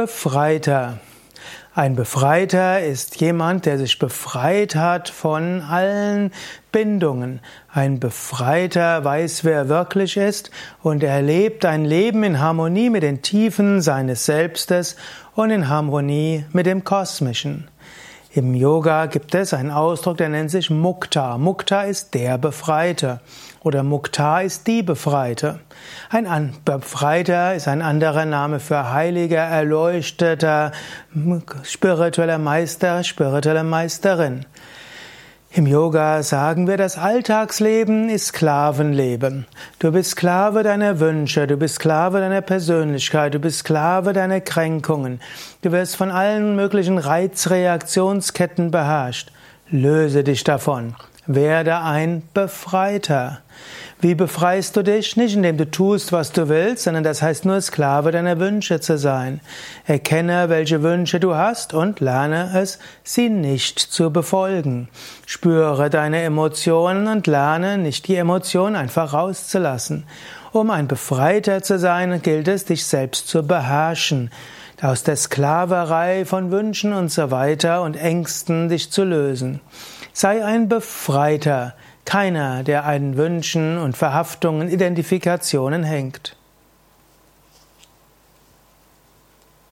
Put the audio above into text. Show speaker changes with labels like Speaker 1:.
Speaker 1: Befreiter. Ein Befreiter ist jemand, der sich befreit hat von allen Bindungen. Ein Befreiter weiß, wer er wirklich ist und er lebt ein Leben in Harmonie mit den Tiefen seines Selbstes und in Harmonie mit dem Kosmischen. Im Yoga gibt es einen Ausdruck, der nennt sich Mukta. Mukta ist der Befreite oder Mukta ist die Befreite. Ein Befreiter ist ein anderer Name für heiliger, erleuchteter, spiritueller Meister, spirituelle Meisterin. Im Yoga sagen wir, das Alltagsleben ist Sklavenleben. Du bist Sklave deiner Wünsche, du bist Sklave deiner Persönlichkeit, du bist Sklave deiner Kränkungen. Du wirst von allen möglichen Reizreaktionsketten beherrscht. Löse dich davon. Werde ein Befreiter. Wie befreist du dich? Nicht indem du tust, was du willst, sondern das heißt nur Sklave deiner Wünsche zu sein. Erkenne, welche Wünsche du hast und lerne es, sie nicht zu befolgen. Spüre deine Emotionen und lerne nicht die Emotionen einfach rauszulassen. Um ein Befreiter zu sein, gilt es, dich selbst zu beherrschen aus der Sklaverei von Wünschen und so weiter und Ängsten dich zu lösen. Sei ein Befreiter, keiner, der einen Wünschen und Verhaftungen, Identifikationen hängt.